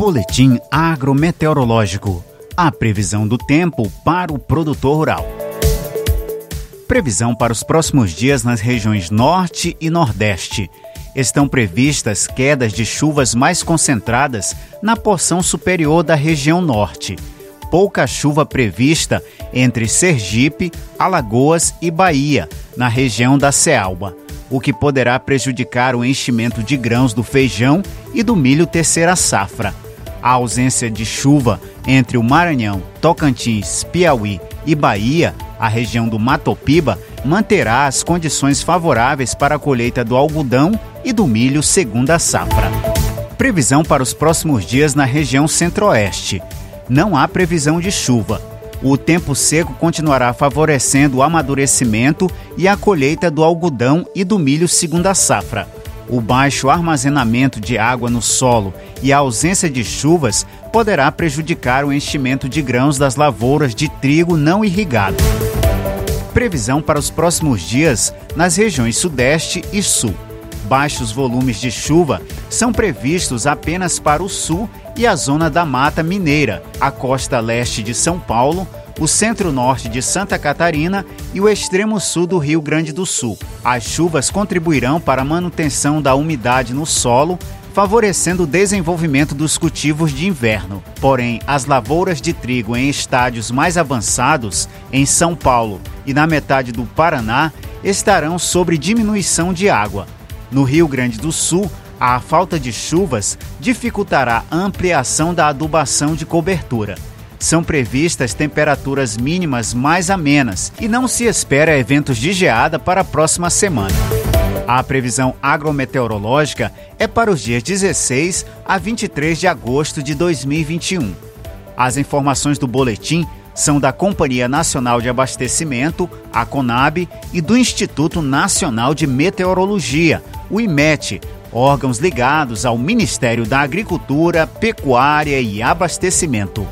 Boletim agrometeorológico. A previsão do tempo para o produtor rural. Previsão para os próximos dias nas regiões Norte e Nordeste. Estão previstas quedas de chuvas mais concentradas na porção superior da região Norte. Pouca chuva prevista entre Sergipe, Alagoas e Bahia, na região da Cealba, o que poderá prejudicar o enchimento de grãos do feijão e do milho terceira safra. A ausência de chuva entre o Maranhão, Tocantins, Piauí e Bahia, a região do Matopiba, manterá as condições favoráveis para a colheita do algodão e do milho segunda safra. Previsão para os próximos dias na região centro-oeste. Não há previsão de chuva. O tempo seco continuará favorecendo o amadurecimento e a colheita do algodão e do milho segunda safra. O baixo armazenamento de água no solo e a ausência de chuvas poderá prejudicar o enchimento de grãos das lavouras de trigo não irrigado. Previsão para os próximos dias nas regiões Sudeste e Sul. Baixos volumes de chuva são previstos apenas para o sul e a zona da Mata Mineira, a costa leste de São Paulo, o centro-norte de Santa Catarina e o extremo sul do Rio Grande do Sul. As chuvas contribuirão para a manutenção da umidade no solo, favorecendo o desenvolvimento dos cultivos de inverno. Porém, as lavouras de trigo em estádios mais avançados, em São Paulo e na metade do Paraná, estarão sobre diminuição de água. No Rio Grande do Sul, a falta de chuvas dificultará a ampliação da adubação de cobertura são previstas temperaturas mínimas mais amenas e não se espera eventos de geada para a próxima semana. A previsão agrometeorológica é para os dias 16 a 23 de agosto de 2021. As informações do boletim são da Companhia Nacional de Abastecimento, a CONAB, e do Instituto Nacional de Meteorologia, o IMET, órgãos ligados ao Ministério da Agricultura, Pecuária e Abastecimento.